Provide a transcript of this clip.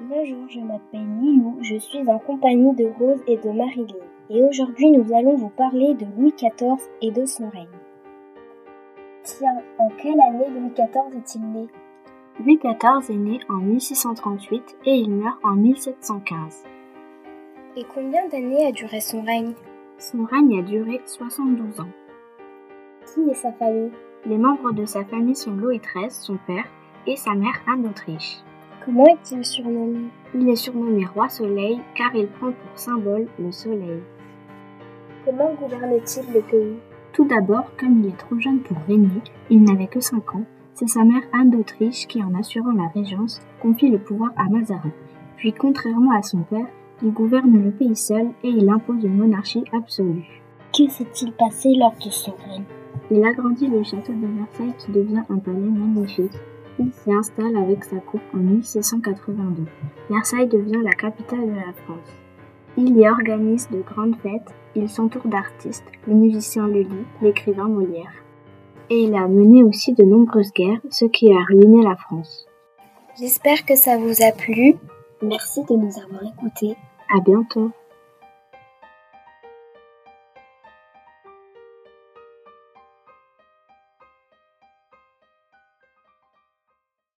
Bonjour, je m'appelle Lilou, je suis en compagnie de Rose et de Marilyn. Et aujourd'hui, nous allons vous parler de Louis XIV et de son règne. Tiens, en quelle année Louis XIV est-il né? Louis XIV est né en 1638 et il meurt en 1715. Et combien d'années a duré son règne? Son règne a duré 72 ans. Qui est sa famille? Les membres de sa famille sont Louis XIII, son père, et sa mère Anne d'Autriche. Comment est-il surnommé Il est surnommé Roi Soleil car il prend pour symbole le soleil. Comment gouverne-t-il le pays? Tout d'abord, comme il est trop jeune pour régner, il n'avait que 5 ans, c'est sa mère Anne d'Autriche qui, en assurant la régence, confie le pouvoir à Mazarin. Puis, contrairement à son père, il gouverne le pays seul et il impose une monarchie absolue. Que s'est-il passé lors de son règne? Il agrandit le château de Versailles qui devient un palais magnifique. Il s'y installe avec sa cour en 1682. Versailles devient la capitale de la France. Il y organise de grandes fêtes, il s'entoure d'artistes, le musicien Lully, l'écrivain Molière. Et il a mené aussi de nombreuses guerres, ce qui a ruiné la France. J'espère que ça vous a plu. Merci de nous avoir écoutés. À bientôt.